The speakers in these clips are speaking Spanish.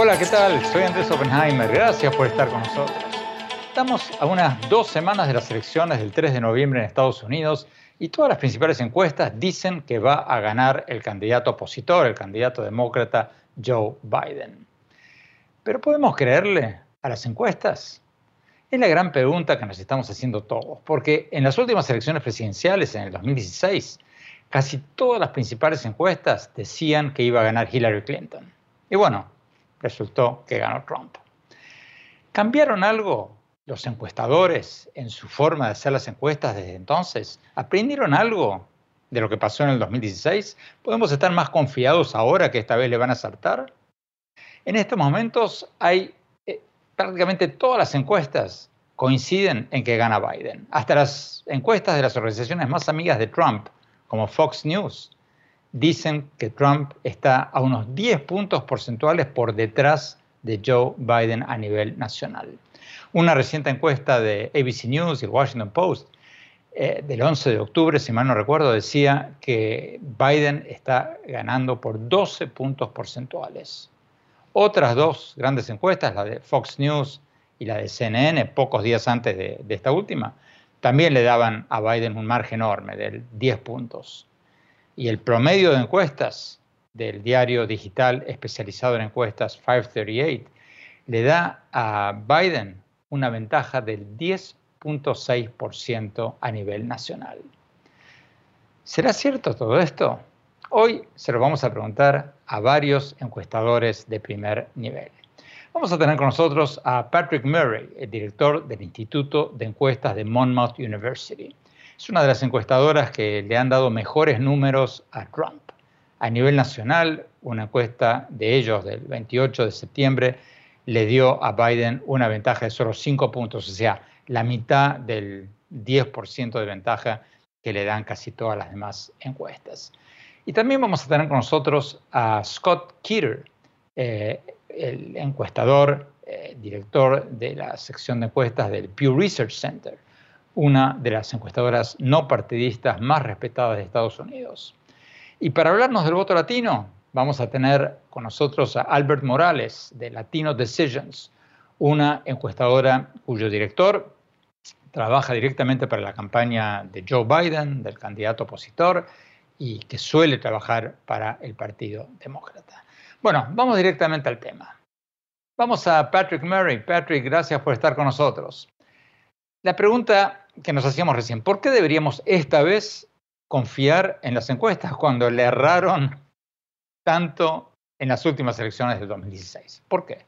Hola, ¿qué tal? Soy Andrés Oppenheimer. Gracias por estar con nosotros. Estamos a unas dos semanas de las elecciones del 3 de noviembre en Estados Unidos y todas las principales encuestas dicen que va a ganar el candidato opositor, el candidato demócrata Joe Biden. ¿Pero podemos creerle a las encuestas? Es la gran pregunta que nos estamos haciendo todos, porque en las últimas elecciones presidenciales, en el 2016, casi todas las principales encuestas decían que iba a ganar Hillary Clinton. Y bueno, resultó que ganó Trump. ¿Cambiaron algo los encuestadores en su forma de hacer las encuestas desde entonces? ¿Aprendieron algo de lo que pasó en el 2016? ¿Podemos estar más confiados ahora que esta vez le van a acertar? En estos momentos hay prácticamente todas las encuestas coinciden en que gana Biden. Hasta las encuestas de las organizaciones más amigas de Trump, como Fox News, dicen que Trump está a unos 10 puntos porcentuales por detrás de Joe Biden a nivel nacional. Una reciente encuesta de ABC News y el Washington Post eh, del 11 de octubre, si mal no recuerdo, decía que Biden está ganando por 12 puntos porcentuales. Otras dos grandes encuestas, la de Fox News y la de CNN, pocos días antes de, esta última, también le daban a Biden un margen enorme de 10 puntos. Y el promedio de encuestas del diario digital especializado en encuestas 538 le da a Biden una ventaja del 10.6% a nivel nacional. ¿Será cierto todo esto? Hoy se lo vamos a preguntar a varios encuestadores de primer nivel. Vamos a tener con nosotros a Patrick Murray, el director del Instituto de Encuestas de Monmouth University. Es una de las encuestadoras que le han dado mejores números a Trump. A nivel nacional, una encuesta de ellos del 28 de septiembre le dio a Biden una ventaja de solo 5 puntos, o sea, la mitad del 10% de ventaja que le dan casi todas las demás encuestas. Y también vamos a tener con nosotros a Scott Keeter, eh, el encuestador, eh, director de la sección de encuestas del Pew Research Center, una de las encuestadoras no partidistas más respetadas de Estados Unidos. Y para hablarnos del voto latino, vamos a tener con nosotros a Albert Morales de Latino Decisions, una encuestadora cuyo director trabaja directamente para la campaña de Joe Biden, del candidato opositor, y que suele trabajar para el Partido Demócrata. Bueno, vamos directamente al tema. Vamos a Patrick Murray. Patrick, gracias por estar con nosotros. La pregunta que nos hacíamos recién, ¿por qué deberíamos esta vez confiar en las encuestas cuando le erraron tanto en las últimas elecciones del 2016? ¿Por qué?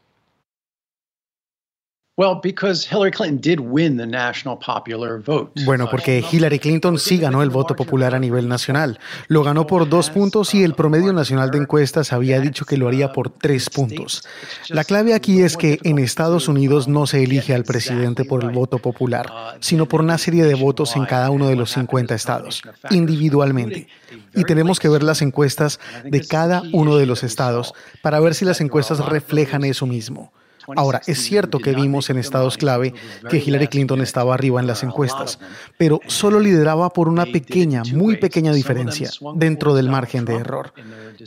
Bueno, porque Hillary Clinton sí ganó el voto popular a nivel nacional. Lo ganó por dos puntos y el promedio nacional de encuestas había dicho que lo haría por tres puntos. La clave aquí es que en Estados Unidos no se elige al presidente por el voto popular, sino por una serie de votos en cada uno de los 50 estados, individualmente. Y tenemos que ver las encuestas de cada uno de los estados para ver si las encuestas reflejan eso mismo. Ahora, es cierto que vimos en estados clave que Hillary Clinton estaba arriba en las encuestas, pero solo lideraba por una pequeña, muy pequeña diferencia dentro del margen de error.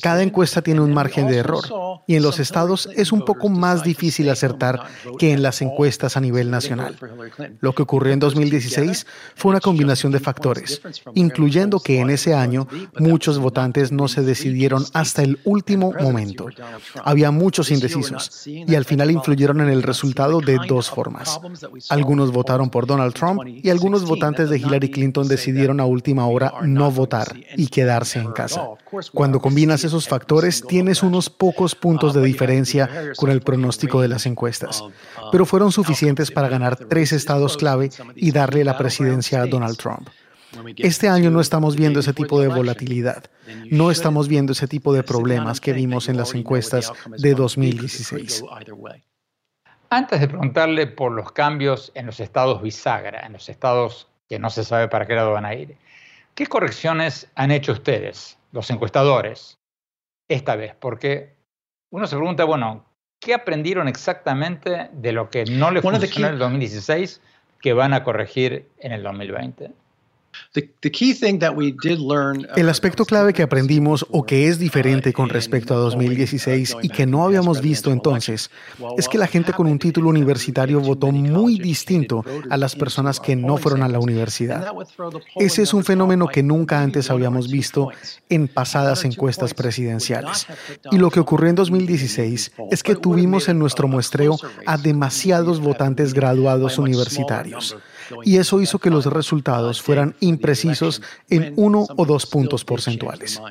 Cada encuesta tiene un margen de error y en los estados es un poco más difícil acertar que en las encuestas a nivel nacional. Lo que ocurrió en 2016 fue una combinación de factores, incluyendo que en ese año muchos votantes no se decidieron hasta el último momento. Había muchos indecisos y al final influyeron en el resultado de dos formas. Algunos votaron por Donald Trump y algunos votantes de Hillary Clinton decidieron a última hora no votar y quedarse en casa. Cuando combinas esos factores, tienes unos pocos puntos de diferencia con el pronóstico de las encuestas, pero fueron suficientes para ganar tres estados clave y darle la presidencia a Donald Trump. Este año no estamos viendo ese tipo de volatilidad, no estamos viendo ese tipo de problemas que vimos en las encuestas de 2016. Antes de preguntarle por los cambios en los estados bisagra, en los estados que no se sabe para qué lado van a ir, ¿qué correcciones han hecho ustedes, los encuestadores, esta vez? Porque uno se pregunta, bueno, ¿qué aprendieron exactamente de lo que no le funcionó en el 2016 que van a corregir en el 2020? El aspecto clave que aprendimos o que es diferente con respecto a 2016 y que no habíamos visto entonces es que la gente con un título universitario votó muy distinto a las personas que no fueron a la universidad. Ese es un fenómeno que nunca antes habíamos visto en pasadas encuestas presidenciales. Y lo que ocurrió en 2016 es que tuvimos en nuestro muestreo a demasiados votantes graduados universitarios y eso hizo que los resultados fueran imprecisos en uno o dos puntos porcentuales.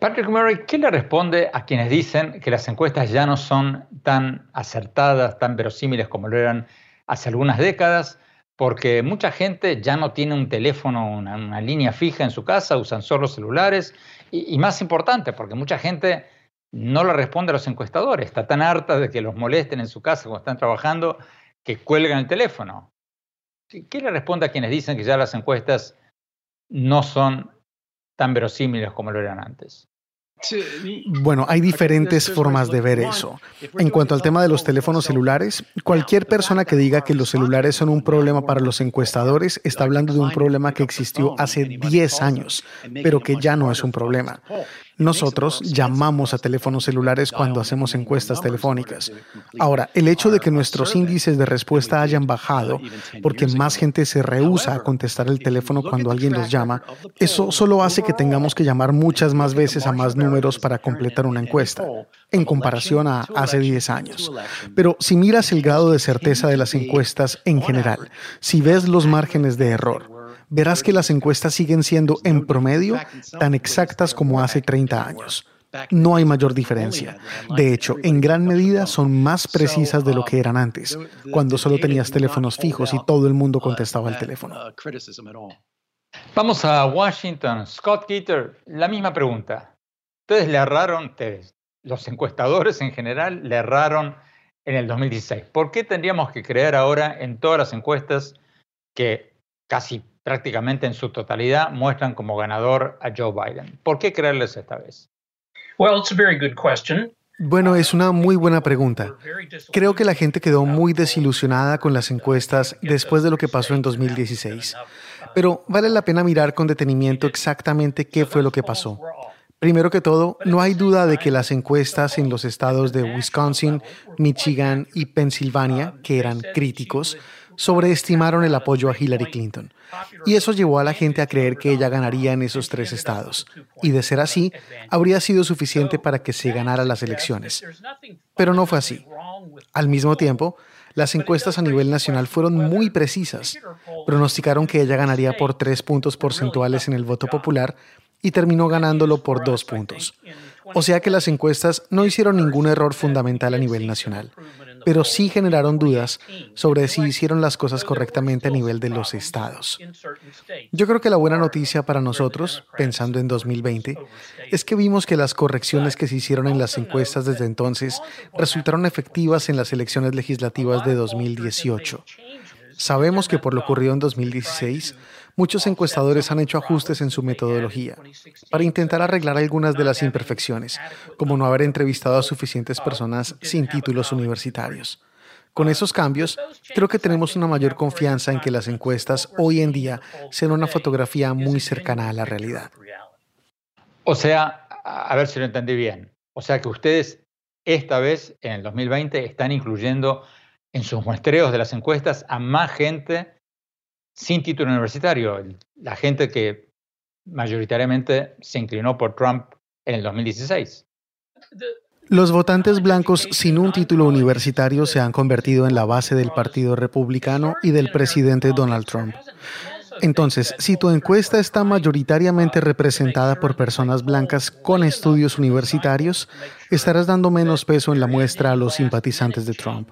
Patrick Murray, ¿qué le responde a quienes dicen que las encuestas ya no son tan acertadas, tan verosímiles como lo eran hace algunas décadas? Porque mucha gente ya no tiene un teléfono, una, línea fija en su casa, usan solo celulares. Y, y, más importante, porque mucha gente no le responde a los encuestadores, está tan harta de que los molesten en su casa cuando están trabajando que cuelgan el teléfono. ¿Qué le responde a quienes dicen que ya las encuestas no son tan verosímiles como lo eran antes? Bueno, hay diferentes formas de ver eso. En cuanto al tema de los teléfonos celulares, cualquier persona que diga que los celulares son un problema para los encuestadores está hablando de un problema que existió hace 10 años, pero que ya no es un problema. Nosotros llamamos a teléfonos celulares cuando hacemos encuestas telefónicas. Ahora, el hecho de que nuestros índices de respuesta hayan bajado porque más gente se rehúsa a contestar el teléfono cuando alguien los llama, eso solo hace que tengamos que llamar muchas más veces a más números para completar una encuesta, en comparación a hace 10 años. Pero si miras el grado de certeza de las encuestas en general, si ves los márgenes de error, verás que las encuestas siguen siendo en promedio tan exactas como hace 30 años. No hay mayor diferencia. De hecho, en gran medida son más precisas de lo que eran antes, cuando solo tenías teléfonos fijos y todo el mundo contestaba el teléfono. Vamos a Washington. Scott Gitter, la misma pregunta. Ustedes le erraron, ustedes, los encuestadores en general, le erraron en el 2016. ¿Por qué tendríamos que creer ahora en todas las encuestas que casi prácticamente en su totalidad muestran como ganador a Joe Biden. ¿Por qué creerles esta vez? Bueno, es una muy buena pregunta. Creo que la gente quedó muy desilusionada con las encuestas después de lo que pasó en 2016. Pero vale la pena mirar con detenimiento exactamente qué fue lo que pasó. Primero que todo, no hay duda de que las encuestas en los estados de Wisconsin, Michigan y Pensilvania, que eran críticos, sobreestimaron el apoyo a Hillary Clinton. Y eso llevó a la gente a creer que ella ganaría en esos tres estados. Y de ser así, habría sido suficiente para que se ganara las elecciones. Pero no fue así. Al mismo tiempo, las encuestas a nivel nacional fueron muy precisas. Pronosticaron que ella ganaría por tres puntos porcentuales en el voto popular y terminó ganándolo por dos puntos. O sea que las encuestas no hicieron ningún error fundamental a nivel nacional pero sí generaron dudas sobre si hicieron las cosas correctamente a nivel de los estados. Yo creo que la buena noticia para nosotros, pensando en 2020, es que vimos que las correcciones que se hicieron en las encuestas desde entonces resultaron efectivas en las elecciones legislativas de 2018. Sabemos que por lo ocurrido en 2016, muchos encuestadores han hecho ajustes en su metodología para intentar arreglar algunas de las imperfecciones, como no haber entrevistado a suficientes personas sin títulos universitarios. Con esos cambios, creo que tenemos una mayor confianza en que las encuestas hoy en día sean una fotografía muy cercana a la realidad. O sea, a ver si lo entendí bien. O sea que ustedes esta vez, en el 2020, están incluyendo en sus muestreos de las encuestas a más gente sin título universitario, la gente que mayoritariamente se inclinó por Trump en el 2016. Los votantes blancos sin un título universitario se han convertido en la base del Partido Republicano y del presidente Donald Trump. Entonces, si tu encuesta está mayoritariamente representada por personas blancas con estudios universitarios, estarás dando menos peso en la muestra a los simpatizantes de Trump.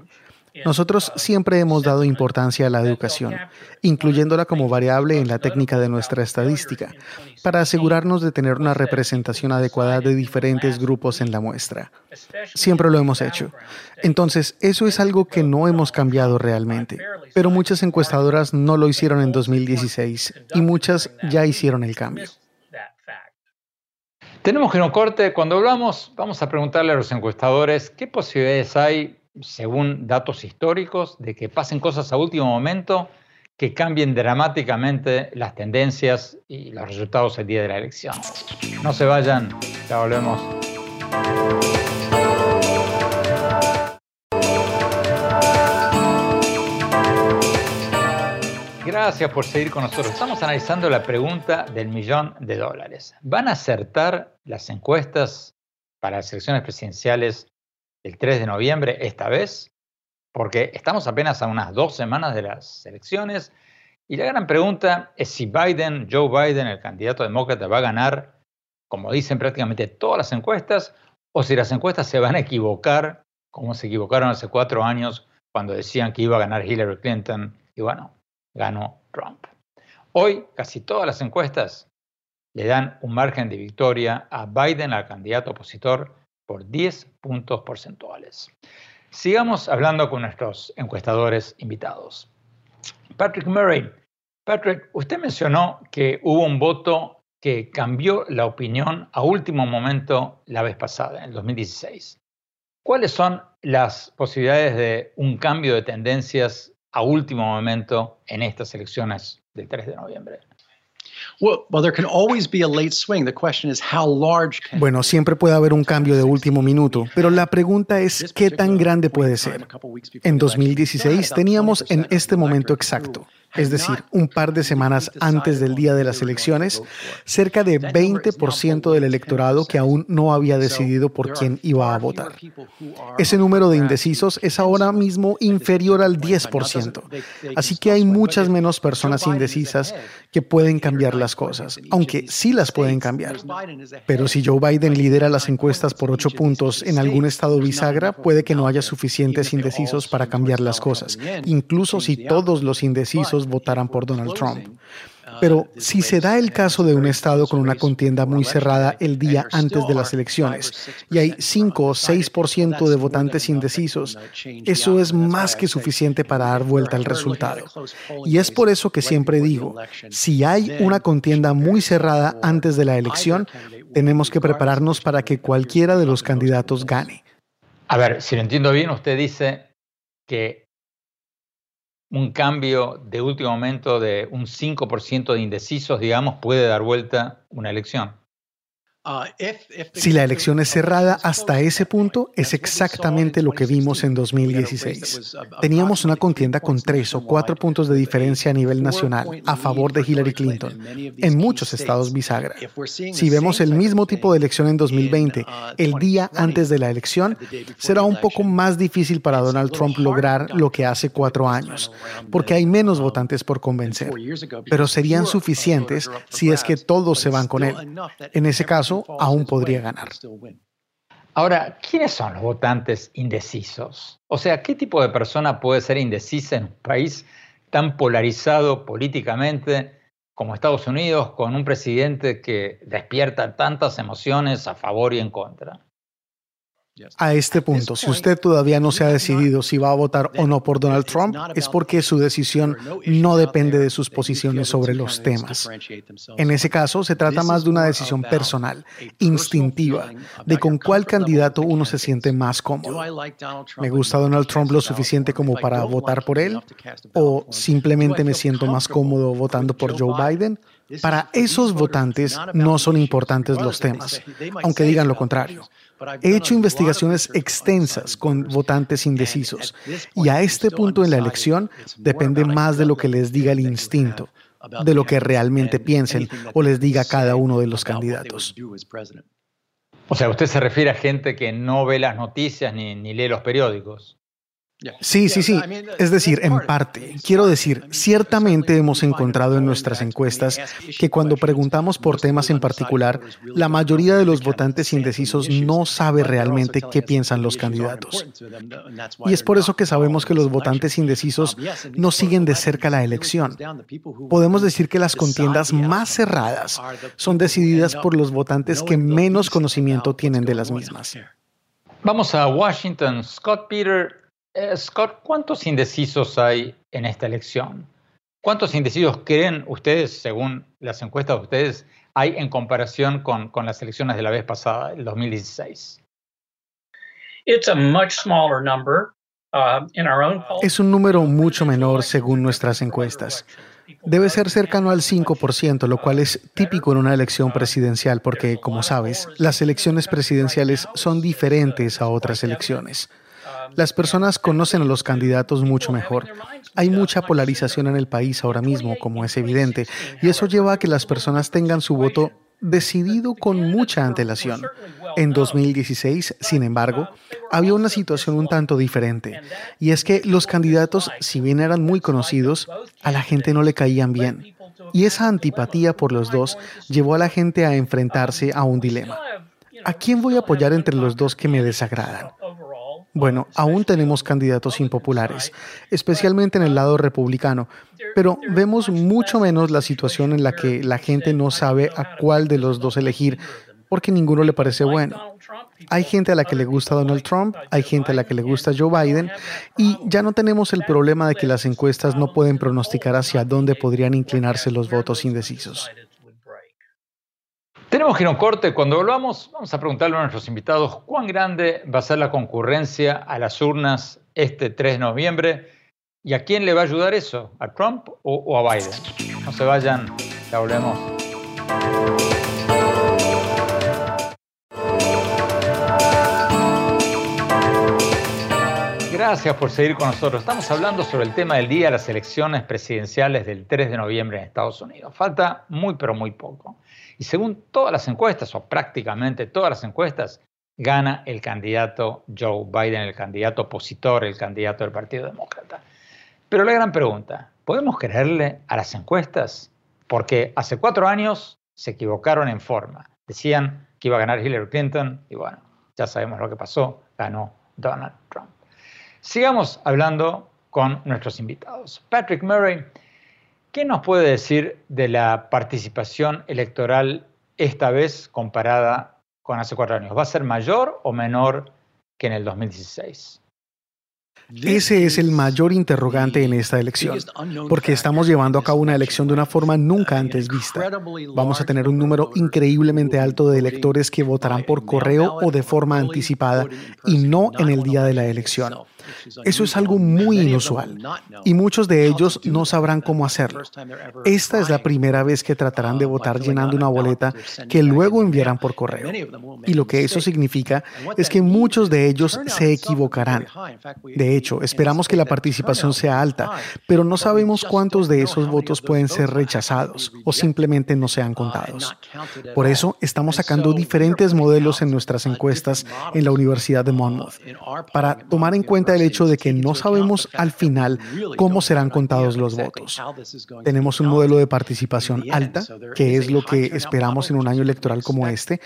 Nosotros siempre hemos dado importancia a la educación, incluyéndola como variable en la técnica de nuestra estadística, para asegurarnos de tener una representación adecuada de diferentes grupos en la muestra. Siempre lo hemos hecho. Entonces, eso es algo que no hemos cambiado realmente, pero muchas encuestadoras no lo hicieron en 2016 y muchas ya hicieron el cambio. Tenemos que no corte. Cuando hablamos, vamos a preguntarle a los encuestadores qué posibilidades hay según datos históricos, de que pasen cosas a último momento que cambien dramáticamente las tendencias y los resultados el día de la elección. No se vayan, ya volvemos. Gracias por seguir con nosotros. Estamos analizando la pregunta del millón de dólares. ¿Van a acertar las encuestas para las elecciones presidenciales el 3 de noviembre esta vez, porque estamos apenas a unas dos semanas de las elecciones y la gran pregunta es si Biden, Joe Biden, el candidato demócrata, va a ganar, como dicen prácticamente todas las encuestas, o si las encuestas se van a equivocar, como se equivocaron hace cuatro años cuando decían que iba a ganar Hillary Clinton y bueno, ganó Trump. Hoy casi todas las encuestas le dan un margen de victoria a Biden, al candidato opositor, por 10 puntos porcentuales. Sigamos hablando con nuestros encuestadores invitados. Patrick Murray. Patrick, usted mencionó que hubo un voto que cambió la opinión a último momento la vez pasada, en el 2016. ¿Cuáles son las posibilidades de un cambio de tendencias a último momento en estas elecciones del 3 de noviembre? Bueno, siempre puede haber un cambio de último minuto, pero la pregunta es qué tan grande puede ser. En 2016 teníamos en este momento exacto es decir, un par de semanas antes del día de las elecciones, cerca de 20% del electorado que aún no había decidido por quién iba a votar. Ese número de indecisos es ahora mismo inferior al 10%, así que hay muchas menos personas indecisas que pueden cambiar las cosas, aunque sí las pueden cambiar. Pero si Joe Biden lidera las encuestas por 8 puntos en algún estado bisagra, puede que no haya suficientes indecisos para cambiar las cosas, incluso si todos los indecisos votaran por Donald Trump. Pero si se da el caso de un estado con una contienda muy cerrada el día antes de las elecciones y hay 5 o 6% de votantes indecisos, eso es más que suficiente para dar vuelta al resultado. Y es por eso que siempre digo, si hay una contienda muy cerrada antes de la elección, tenemos que prepararnos para que cualquiera de los candidatos gane. A ver, si lo entiendo bien, usted dice que un cambio de último momento de un 5% de indecisos, digamos, puede dar vuelta una elección. Uh, si la elección es cerrada hasta ese punto, es exactamente lo que vimos en 2016. Teníamos una contienda con tres o cuatro puntos de diferencia a nivel nacional a favor de Hillary Clinton en muchos estados bisagra. Si vemos el mismo tipo de elección en 2020, el día antes de la elección, será un poco más difícil para Donald Trump lograr lo que hace cuatro años, porque hay menos votantes por convencer. Pero serían suficientes si es que todos se van con él. En ese caso, aún podría ganar. Ahora, ¿quiénes son los votantes indecisos? O sea, ¿qué tipo de persona puede ser indecisa en un país tan polarizado políticamente como Estados Unidos, con un presidente que despierta tantas emociones a favor y en contra? A este punto, si usted todavía no se ha decidido si va a votar o no por Donald Trump, es porque su decisión no depende de sus posiciones sobre los temas. En ese caso, se trata más de una decisión personal, instintiva, de con cuál candidato uno se siente más cómodo. ¿Me gusta Donald Trump lo suficiente como para votar por él? ¿O simplemente me siento más cómodo votando por Joe Biden? Para esos votantes no son importantes los temas, aunque digan lo contrario. He hecho investigaciones extensas con votantes indecisos y a este punto en la elección depende más de lo que les diga el instinto, de lo que realmente piensen o les diga cada uno de los candidatos. O sea, usted se refiere a gente que no ve las noticias ni, ni lee los periódicos. Sí, sí, sí. Es decir, en parte. Quiero decir, ciertamente hemos encontrado en nuestras encuestas que cuando preguntamos por temas en particular, la mayoría de los votantes indecisos no sabe realmente qué piensan los candidatos. Y es por eso que sabemos que los votantes indecisos no siguen de cerca la elección. Podemos decir que las contiendas más cerradas son decididas por los votantes que menos conocimiento tienen de las mismas. Vamos a Washington. Scott Peter eh, Scott, ¿cuántos indecisos hay en esta elección? ¿Cuántos indecisos creen ustedes, según las encuestas de ustedes, hay en comparación con, con las elecciones de la vez pasada, el 2016? Uh, es un número mucho menor según nuestras encuestas. Debe ser cercano al 5%, lo cual es típico en una elección presidencial porque, como sabes, las elecciones presidenciales son diferentes a otras elecciones. Las personas conocen a los candidatos mucho mejor. Hay mucha polarización en el país ahora mismo, como es evidente, y eso lleva a que las personas tengan su voto decidido con mucha antelación. En 2016, sin embargo, había una situación un tanto diferente, y es que los candidatos, si bien eran muy conocidos, a la gente no le caían bien. Y esa antipatía por los dos llevó a la gente a enfrentarse a un dilema. ¿A quién voy a apoyar entre los dos que me desagradan? Bueno, aún tenemos candidatos impopulares, especialmente en el lado republicano, pero vemos mucho menos la situación en la que la gente no sabe a cuál de los dos elegir porque ninguno le parece bueno. Hay gente a la que le gusta Donald Trump, hay gente a la que le gusta Joe Biden y ya no tenemos el problema de que las encuestas no pueden pronosticar hacia dónde podrían inclinarse los votos indecisos. Tenemos que ir a un corte. Cuando volvamos, vamos a preguntarle a nuestros invitados cuán grande va a ser la concurrencia a las urnas este 3 de noviembre y a quién le va a ayudar eso, a Trump o, a Biden. No se vayan, ya volvemos. Gracias por seguir con nosotros. Estamos hablando sobre el tema del día, las elecciones presidenciales del 3 de noviembre en Estados Unidos. Falta muy, pero muy poco. Y según todas las encuestas, o prácticamente todas las encuestas, gana el candidato Joe Biden, el candidato opositor, el candidato del Partido Demócrata. Pero la gran pregunta, ¿podemos creerle a las encuestas? Porque hace cuatro años se equivocaron en forma. Decían que iba a ganar Hillary Clinton y bueno, ya sabemos lo que pasó, ganó Donald. Sigamos hablando con nuestros invitados. Patrick Murray ¿Qué nos puede decir de la participación electoral esta vez comparada con hace cuatro años? ¿Va a ser mayor o menor que en el 2016? Ese es el mayor interrogante en esta elección, porque estamos llevando a cabo una elección de una forma nunca antes vista. Vamos a tener un número increíblemente alto de electores que votarán por correo o de forma anticipada y no en el día de la elección. Eso es algo muy inusual y muchos de ellos no sabrán cómo hacerlo. Esta es la primera vez que tratarán de votar llenando una boleta que luego enviarán por correo. Y lo que eso significa es que muchos de ellos se equivocarán. De hecho, esperamos que la participación sea alta, pero no sabemos cuántos de esos votos pueden ser rechazados o simplemente no sean contados. Por eso estamos sacando diferentes modelos en nuestras encuestas en la Universidad de Monmouth para tomar en cuenta el hecho de que no sabemos al final cómo serán contados los votos. Tenemos un modelo de participación alta, que es lo que esperamos en un año electoral como este,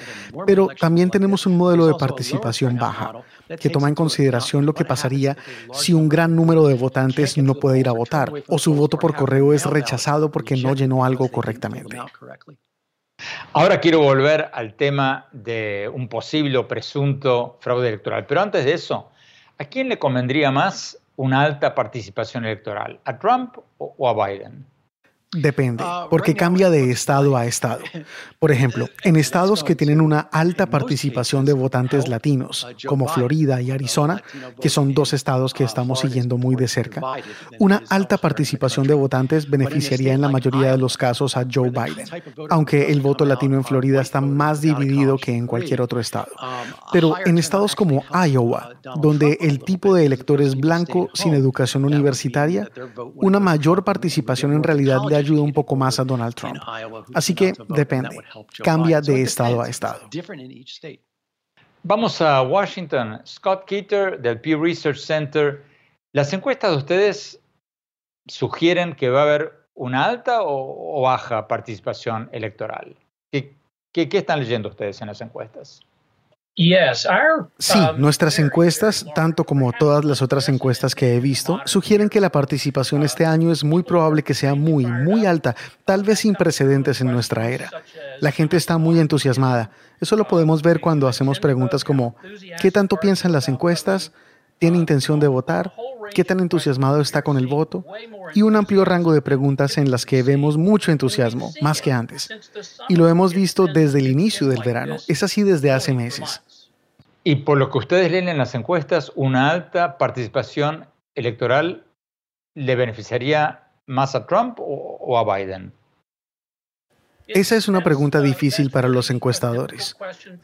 pero también tenemos un modelo de participación baja, que toma en consideración lo que pasaría si un gran número de votantes no puede ir a votar o su voto por correo es rechazado porque no llenó algo correctamente. Ahora quiero volver al tema de un posible o presunto fraude electoral, pero antes de eso, ¿a quién le convendría más una alta participación electoral? ¿A Trump o, a Biden? Depende, ah, porque cambia de estado a estado. Por ejemplo, en estados que tienen una alta participación de votantes latinos, como Florida y Arizona, que son dos estados que estamos siguiendo muy de cerca, una alta participación de votantes beneficiaría en la mayoría de los casos a Joe Biden, aunque el voto latino en Florida está más dividido que en cualquier otro estado. Pero en estados como Iowa, donde el tipo de elector es blanco sin educación universitaria, una mayor participación en realidad le ayuda un poco más a Donald Trump. Así que depende, cambia de estado a estado. Vamos a Washington. Scott Keeter del Pew Research Center. ¿Las encuestas de ustedes sugieren que va a haber una alta o, baja participación electoral? ¿Qué, qué están leyendo ustedes en las encuestas? Sí, um, nuestras encuestas, tanto como todas las otras encuestas que he visto, sugieren que la participación este año es muy probable que sea muy, muy alta, tal vez sin precedentes en nuestra era. La gente está muy entusiasmada. Eso lo podemos ver cuando hacemos preguntas como, ¿qué tanto piensan las encuestas? ¿Tiene intención de votar? ¿Qué tan entusiasmado está con el voto? Y un amplio rango de preguntas en las que vemos mucho entusiasmo, más que antes. Y lo hemos visto desde el inicio del verano. Es así desde hace meses. Y por lo que ustedes leen en las encuestas, una alta participación electoral le beneficiaría más a Trump o, a Biden. Esa es una pregunta difícil para los encuestadores.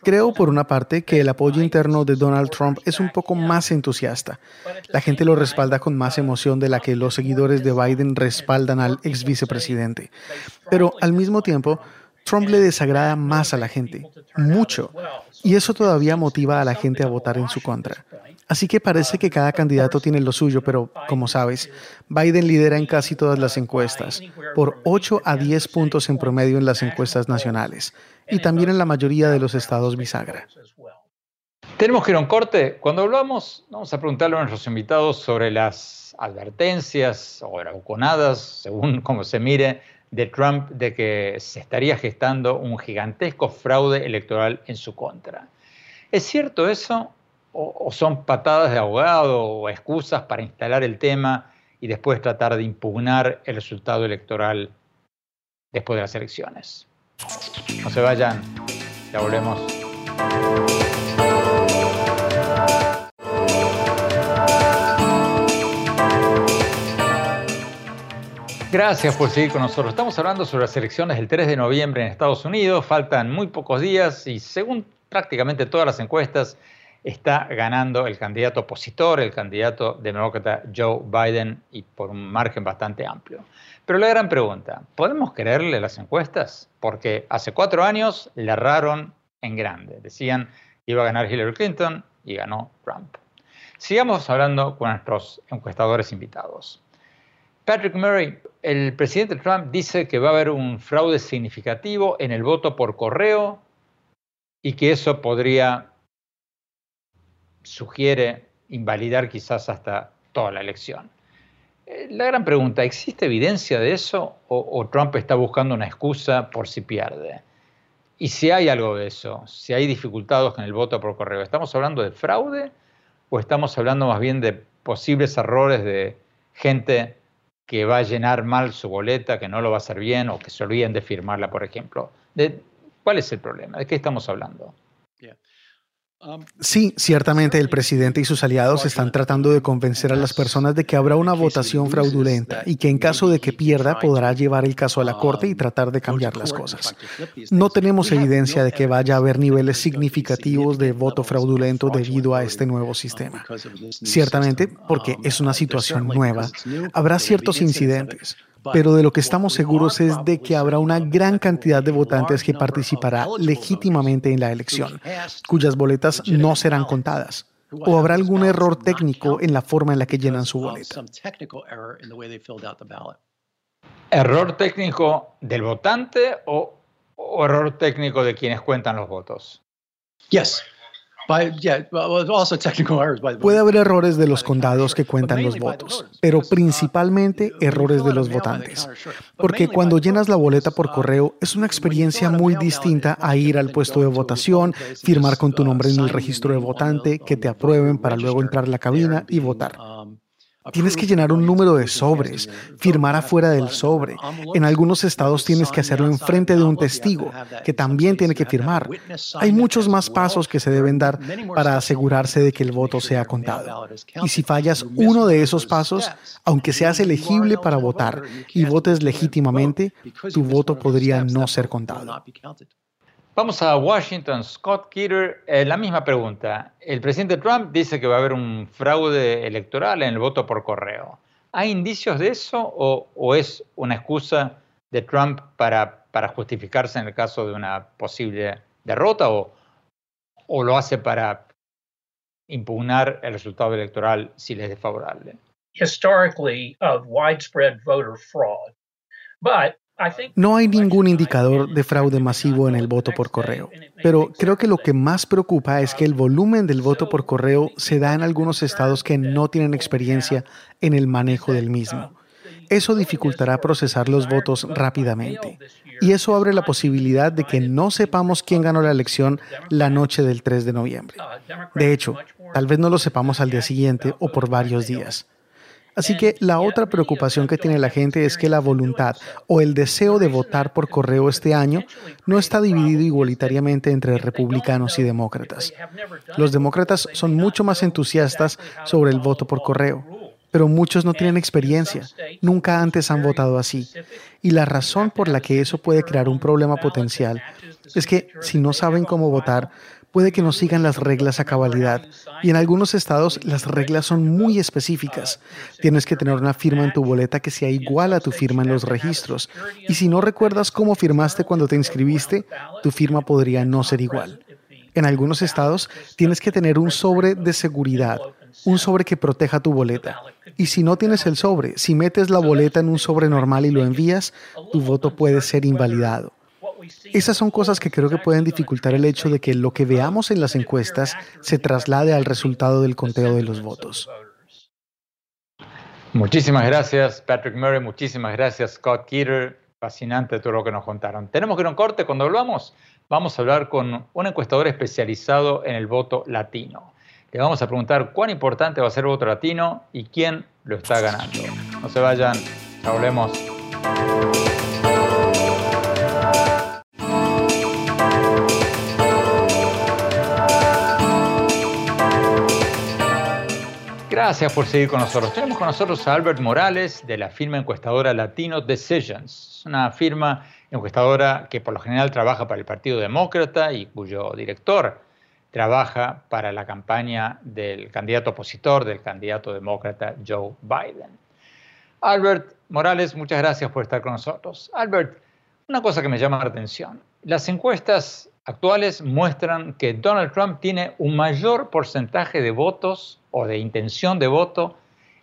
Creo, por una parte, que el apoyo interno de Donald Trump es un poco más entusiasta. La gente lo respalda con más emoción de la que los seguidores de Biden respaldan al ex vicepresidente. Pero al mismo tiempo, Trump le desagrada más a la gente, mucho, y eso todavía motiva a la gente a votar en su contra. Así que parece que cada candidato tiene lo suyo, pero como sabes, Biden lidera en casi todas las encuestas, por 8 a 10 puntos en promedio en las encuestas nacionales, y también en la mayoría de los estados bisagra. Tenemos que ir a un corte. Cuando hablamos, vamos a preguntarle a nuestros invitados sobre las advertencias o bravuconadas, según cómo se mire, de Trump de que se estaría gestando un gigantesco fraude electoral en su contra. ¿Es cierto eso o, son patadas de abogado o excusas para instalar el tema y después tratar de impugnar el resultado electoral después de las elecciones? No se vayan, ya volvemos. Gracias por seguir con nosotros. Estamos hablando sobre las elecciones del 3 de noviembre en Estados Unidos. Faltan muy pocos días y según prácticamente todas las encuestas, está ganando el candidato opositor, el candidato demócrata Joe Biden, y por un margen bastante amplio. Pero la gran pregunta, ¿podemos creerle las encuestas? Porque hace cuatro años le erraron en grande. Decían que iba a ganar Hillary Clinton y ganó Trump. Sigamos hablando con nuestros encuestadores invitados. Patrick Murray, el presidente Trump dice que va a haber un fraude significativo en el voto por correo y que eso podría, sugiere, invalidar quizás hasta toda la elección. Eh, la gran pregunta, ¿existe evidencia de eso o, Trump está buscando una excusa por si pierde? Y si hay algo de eso, si hay dificultades en el voto por correo, ¿estamos hablando de fraude o estamos hablando más bien de posibles errores de gente que va a llenar mal su boleta, que no lo va a hacer bien o que se olviden de firmarla, por ejemplo. ¿Cuál es el problema? ¿De qué estamos hablando? Sí, ciertamente el presidente y sus aliados están tratando de convencer a las personas de que habrá una votación fraudulenta y que en caso de que pierda podrá llevar el caso a la corte y tratar de cambiar las cosas. No tenemos evidencia de que vaya a haber niveles significativos de voto fraudulento debido a este nuevo sistema. Ciertamente, porque es una situación nueva, habrá ciertos incidentes pero de lo que estamos seguros es de que habrá una gran cantidad de votantes que participará legítimamente en la elección, cuyas boletas no serán contadas. ¿O habrá algún error técnico en la forma en la que llenan su boleta? ¿Error técnico del votante o, o error técnico de quienes cuentan los votos? Yes. Puede haber errores de los condados que cuentan los votos, pero principalmente errores de los votantes. Porque cuando llenas la boleta por correo es una experiencia muy distinta a ir al puesto de votación, firmar con tu nombre en el registro de votante, que te aprueben para luego entrar a la cabina y votar. Tienes que llenar un número de sobres, firmar afuera del sobre. En algunos estados tienes que hacerlo en frente de un testigo, que también tiene que firmar. Hay muchos más pasos que se deben dar para asegurarse de que el voto sea contado. Y si fallas uno de esos pasos, aunque seas elegible para votar y votes legítimamente, tu voto podría no ser contado. Vamos a Washington. Scott Keeter, eh, la misma pregunta. El presidente Trump dice que va a haber un fraude electoral en el voto por correo. ¿Hay indicios de eso o, es una excusa de Trump para, para, justificarse en el caso de una posible derrota o, o lo hace para impugnar el resultado electoral si le es desfavorable? Historically of widespread voter fraud. But no hay ningún indicador de fraude masivo en el voto por correo, pero creo que lo que más preocupa es que el volumen del voto por correo se da en algunos estados que no tienen experiencia en el manejo del mismo. Eso dificultará procesar los votos rápidamente. Y eso abre la posibilidad de que no sepamos quién ganó la elección la noche del 3 de noviembre. De hecho, tal vez no lo sepamos al día siguiente o por varios días. Así que la otra preocupación que tiene la gente es que la voluntad o el deseo de votar por correo este año no está dividido igualitariamente entre republicanos y demócratas. Los demócratas son mucho más entusiastas sobre el voto por correo, pero muchos no tienen experiencia, nunca antes han votado así. Y la razón por la que eso puede crear un problema potencial es que si no saben cómo votar, puede que no sigan las reglas a cabalidad. Y en algunos estados las reglas son muy específicas. Tienes que tener una firma en tu boleta que sea igual a tu firma en los registros. Y si no recuerdas cómo firmaste cuando te inscribiste, tu firma podría no ser igual. En algunos estados tienes que tener un sobre de seguridad, un sobre que proteja tu boleta. Y si no tienes el sobre, si metes la boleta en un sobre normal y lo envías, tu voto puede ser invalidado. Esas son cosas que creo que pueden dificultar el hecho de que lo que veamos en las encuestas se traslade al resultado del conteo de los votos. Muchísimas gracias, Patrick Murray. Muchísimas gracias, Scott Keeter. Fascinante todo lo que nos contaron. Tenemos que ir a un corte. Cuando volvamos, vamos a hablar con un encuestador especializado en el voto latino. Le vamos a preguntar cuán importante va a ser el voto latino y quién lo está ganando. No se vayan, ya Gracias por seguir con nosotros. Tenemos con nosotros a Albert Morales de la firma encuestadora Latino Decisions. Una firma encuestadora que por lo general trabaja para el Partido Demócrata y cuyo director trabaja para la campaña del candidato opositor, del candidato demócrata Joe Biden. Albert Morales, muchas gracias por estar con nosotros. Albert, una cosa que me llama la atención. Las encuestas actuales muestran que Donald Trump tiene un mayor porcentaje de votos o de intención de voto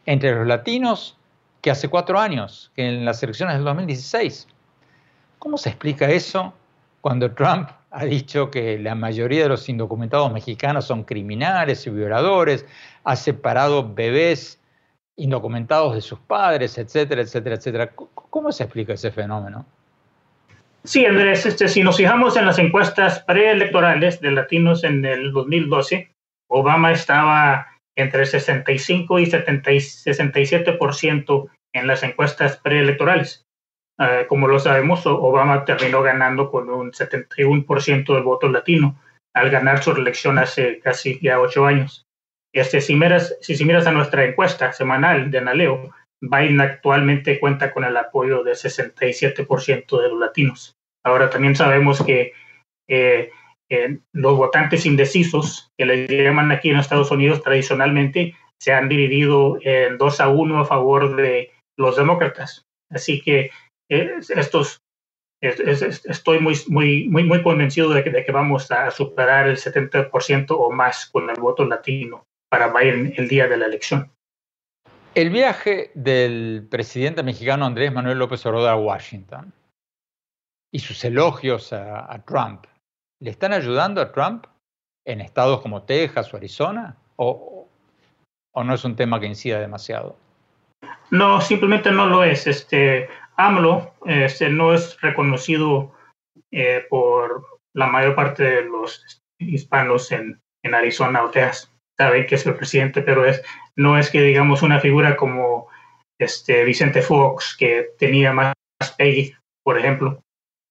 entre los latinos que hace cuatro años, que en las elecciones del 2016. ¿Cómo se explica eso cuando Trump ha dicho que la mayoría de los indocumentados mexicanos son criminales y violadores, ha separado bebés indocumentados de sus padres, etcétera, etcétera, etcétera? ¿Cómo se explica ese fenómeno? Sí, Andrés, este, si nos fijamos en las encuestas preelectorales de latinos en el 2012, Obama estaba entre 65 y 67% en las encuestas preelectorales. Uh, como lo sabemos, Obama terminó ganando con un 71% del voto latino al ganar su reelección hace casi ya ocho años. Este, si, miras, si miras a nuestra encuesta semanal de Analeo, Biden actualmente cuenta con el apoyo del 67% de los latinos. Ahora también sabemos que eh, eh, los votantes indecisos, que les llaman aquí en Estados Unidos tradicionalmente, se han dividido en dos a uno a favor de los demócratas. Así que eh, estos, estoy muy, muy, muy, muy convencido de que, de que vamos a superar el 70% o más con el voto latino para Biden el día de la elección. El viaje del presidente mexicano Andrés Manuel López Obrador a Washington y sus elogios a, Trump, ¿le están ayudando a Trump en estados como Texas o Arizona? ¿O, no es un tema que incida demasiado? No, simplemente no lo es. Este, AMLO este, no es reconocido eh, por la mayor parte de los hispanos en, en Arizona o Texas saben que es el presidente, pero es, no es que digamos una figura como este Vicente Fox, que tenía más pay, por ejemplo,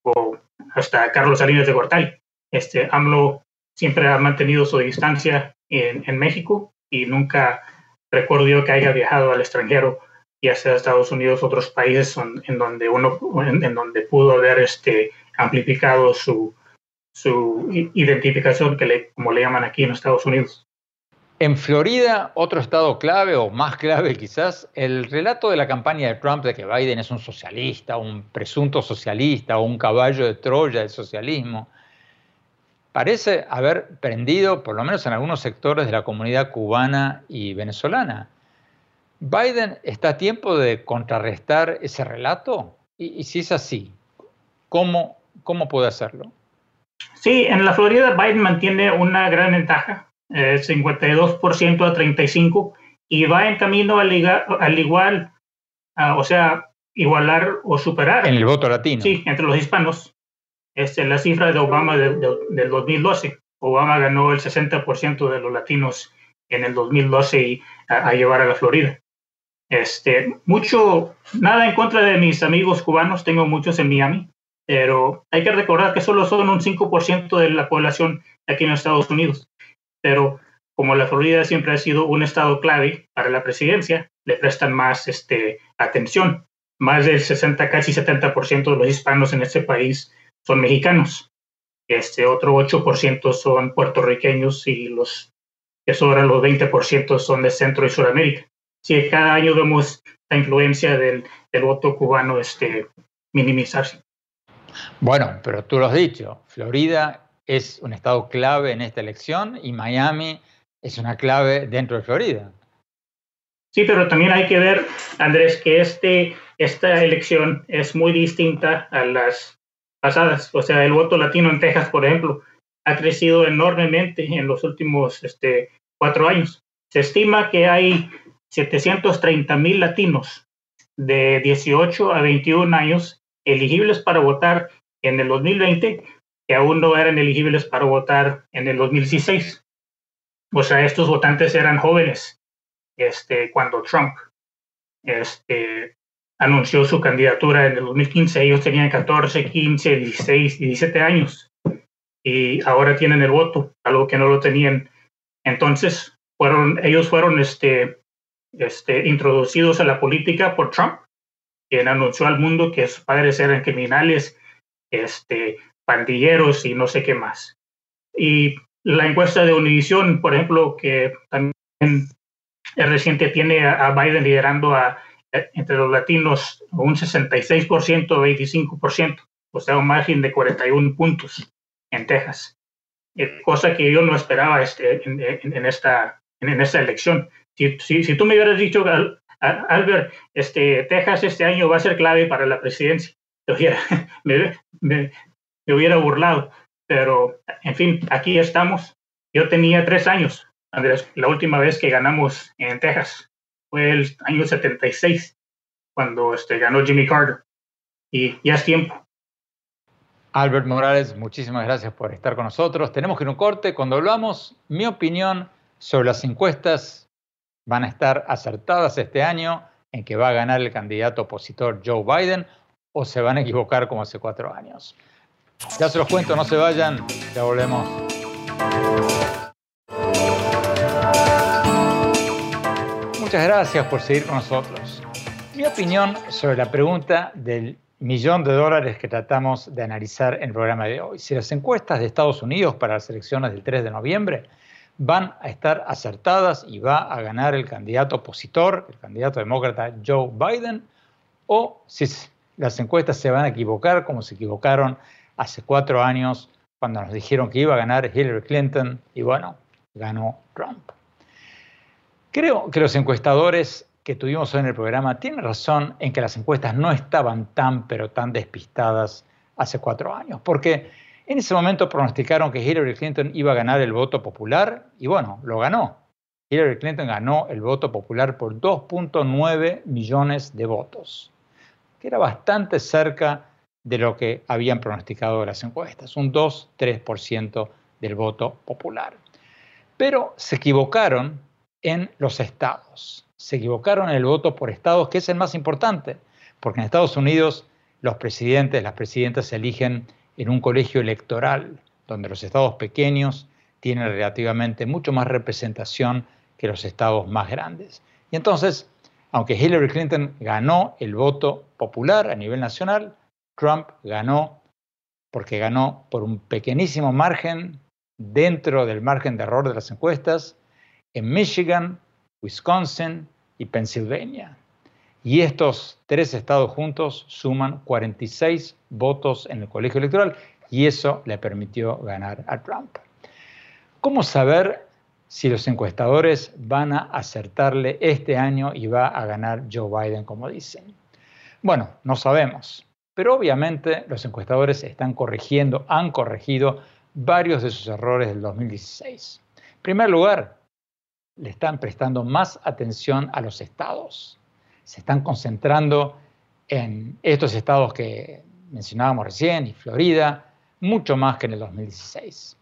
o hasta Carlos Salinas de Gortari. Este, AMLO siempre ha mantenido su distancia en, en México y nunca recuerdo yo que haya viajado al extranjero, ya sea Estados Unidos, otros países en donde uno, en, donde pudo haber este, amplificado su, su identificación, que le, como le llaman aquí en Estados Unidos. En Florida, otro estado clave o más clave quizás, el relato de la campaña de Trump de que Biden es un socialista, un presunto socialista o un caballo de Troya del socialismo, parece haber prendido, por lo menos en algunos sectores de la comunidad cubana y venezolana. ¿Biden está a tiempo de contrarrestar ese relato? Y, si es así, ¿cómo, ¿cómo puede hacerlo? Sí, en la Florida Biden mantiene una gran ventaja, 52% a 35%, y va en camino al, igual, o sea, igualar o superar. En el voto latino. Sí, entre los hispanos. Es la cifra de Obama del 2012. Obama ganó el 60% de los latinos en el 2012 y a, llevar a la Florida. Este, mucho, nada en contra de mis amigos cubanos, tengo muchos en Miami, pero hay que recordar que solo son un 5% de la población aquí en Estados Unidos. Pero como la Florida siempre ha sido un estado clave para la presidencia, le prestan más este, atención. Más del 60, casi 70% de los hispanos en este país son mexicanos. Este otro 8% son puertorriqueños y los que sobran los 20% son de Centro y Sudamérica. Sí, cada año vemos la influencia del, del voto cubano este, minimizarse. Bueno, pero tú lo has dicho, Florida es un estado clave en esta elección y Miami es una clave dentro de Florida. Sí, pero también hay que ver, Andrés, que este, esta elección es muy distinta a las pasadas. O sea, el voto latino en Texas, por ejemplo, ha crecido enormemente en los últimos este, cuatro años. Se estima que hay 730 mil latinos de 18 a 21 años elegibles para votar en el 2020 que aún no eran elegibles para votar en el 2016. O sea, estos votantes eran jóvenes este, cuando Trump este, anunció su candidatura en el 2015. Ellos tenían 14, 15, 16, 17 años y ahora tienen el voto, algo que no lo tenían. Entonces, fueron, ellos fueron este, este, introducidos a la política por Trump, quien anunció al mundo que sus padres eran criminales, este, pandilleros y no sé qué más. Y la encuesta de Univision, por ejemplo, que también es reciente, tiene a Biden liderando a, entre los latinos un 66%, 25%, o sea, un margen de 41 puntos en Texas, eh, cosa que yo no esperaba este, en, esta, en, esta elección. Si, si, tú me hubieras dicho, Albert, este, Texas este año va a ser clave para la presidencia, me, me, me hubiera burlado. Pero, en fin, aquí estamos. Yo tenía tres años, Andrés, la última vez que ganamos en Texas. Fue el año 76, cuando este, ganó Jimmy Carter. Y ya es tiempo. Albert Morales, muchísimas gracias por estar con nosotros. Tenemos que ir un corte. Cuando hablamos, mi opinión sobre las encuestas van a estar acertadas este año en que va a ganar el candidato opositor Joe Biden o se van a equivocar como hace cuatro años. Ya se los cuento, no se vayan, ya volvemos. Muchas gracias por seguir con nosotros. Mi opinión sobre la pregunta del millón de dólares que tratamos de analizar en el programa de hoy. Si las encuestas de Estados Unidos para las elecciones del 3 de noviembre van a estar acertadas y va a ganar el candidato opositor, el candidato demócrata Joe Biden, o si las encuestas se van a equivocar como se equivocaron hace cuatro años cuando nos dijeron que iba a ganar Hillary Clinton y bueno, ganó Trump. Creo que los encuestadores que tuvimos hoy en el programa tienen razón en que las encuestas no estaban tan pero tan despistadas hace cuatro años, porque en ese momento pronosticaron que Hillary Clinton iba a ganar el voto popular y bueno, lo ganó. Hillary Clinton ganó el voto popular por 2.9 millones de votos, que era bastante cerca de lo que habían pronosticado las encuestas, un 2-3% del voto popular. Pero se equivocaron en los estados, se equivocaron en el voto por estados, que es el más importante, porque en Estados Unidos los presidentes, las presidentas se eligen en un colegio electoral, donde los estados pequeños tienen relativamente mucho más representación que los estados más grandes. Y entonces, aunque Hillary Clinton ganó el voto popular a nivel nacional, Trump ganó porque ganó por un pequeñísimo margen dentro del margen de error de las encuestas en Michigan, Wisconsin y Pennsylvania. Y estos tres estados juntos suman 46 votos en el colegio electoral, y eso le permitió ganar a Trump. ¿Cómo saber si los encuestadores van a acertarle este año y va a ganar Joe Biden, como dicen? Bueno, no sabemos, pero obviamente los encuestadores están corrigiendo, han corregido varios de sus errores del 2016. En primer lugar, le están prestando más atención a los estados. Se están concentrando en estos estados que mencionábamos recién y Florida, mucho más que en el 2016.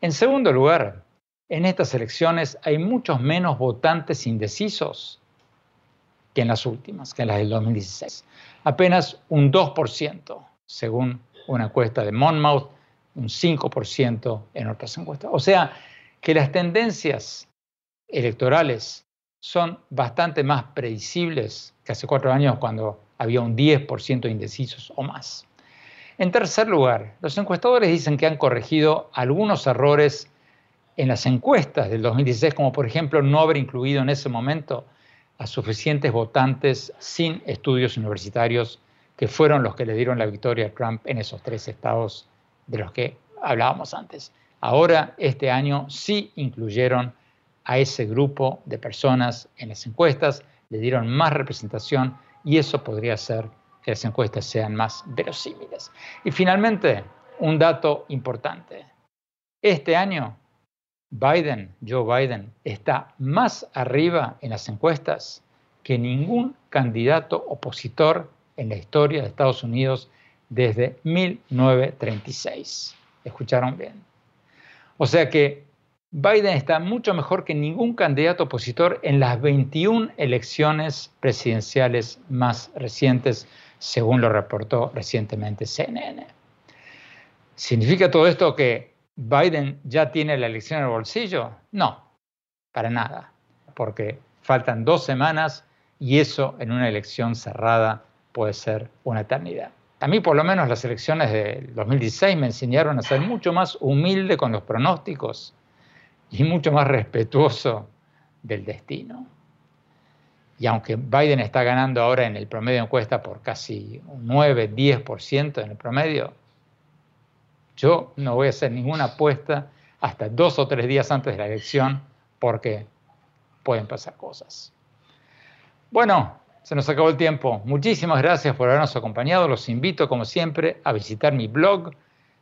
En segundo lugar, en estas elecciones hay muchos menos votantes indecisos que en las últimas, que en las del 2016. Apenas un 2%, según una encuesta de Monmouth, un 5% en otras encuestas. O sea, que las tendencias electorales son bastante más predecibles que hace cuatro años cuando había un 10% de indecisos o más. En tercer lugar, los encuestadores dicen que han corregido algunos errores en las encuestas del 2016, como por ejemplo no haber incluido en ese momento a suficientes votantes sin estudios universitarios, que fueron los que le dieron la victoria a Trump en esos tres estados de los que hablábamos antes. Ahora, este año, sí incluyeron a ese grupo de personas en las encuestas, le dieron más representación y eso podría hacer que las encuestas sean más verosímiles. Y finalmente, un dato importante. Este año Biden, Joe Biden, está más arriba en las encuestas que ningún candidato opositor en la historia de Estados Unidos desde 1936. ¿Escucharon bien? O sea que Biden está mucho mejor que ningún candidato opositor en las 21 elecciones presidenciales más recientes, según lo reportó recientemente CNN. ¿Significa todo esto que ¿Biden ya tiene la elección en el bolsillo? No, para nada, porque faltan dos semanas y eso en una elección cerrada puede ser una eternidad. A mí por lo menos las elecciones de 2016 me enseñaron a ser mucho más humilde con los pronósticos y mucho más respetuoso del destino. Y aunque Biden está ganando ahora en el promedio de encuesta por casi un 9-10% en el promedio, yo no voy a hacer ninguna apuesta hasta dos o tres días antes de la elección porque pueden pasar cosas. Bueno, se nos acabó el tiempo. Muchísimas gracias por habernos acompañado. Los invito, como siempre, a visitar mi blog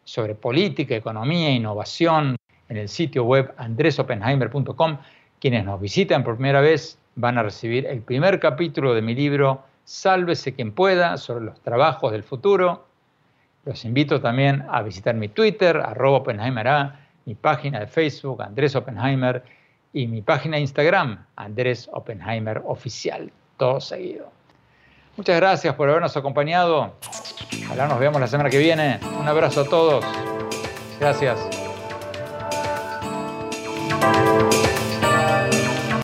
sobre política, economía innovación en el sitio web andresopenheimer.com. Quienes nos visitan por primera vez van a recibir el primer capítulo de mi libro Sálvese quien pueda sobre los trabajos del futuro los invito también a visitar mi Twitter, arroba Oppenheimer mi página de Facebook, Andrés Oppenheimer, y mi página de Instagram, Andrés Oppenheimer Oficial, todo seguido. Muchas gracias por habernos acompañado. Ojalá nos veamos la semana que viene. Un abrazo a todos. Gracias.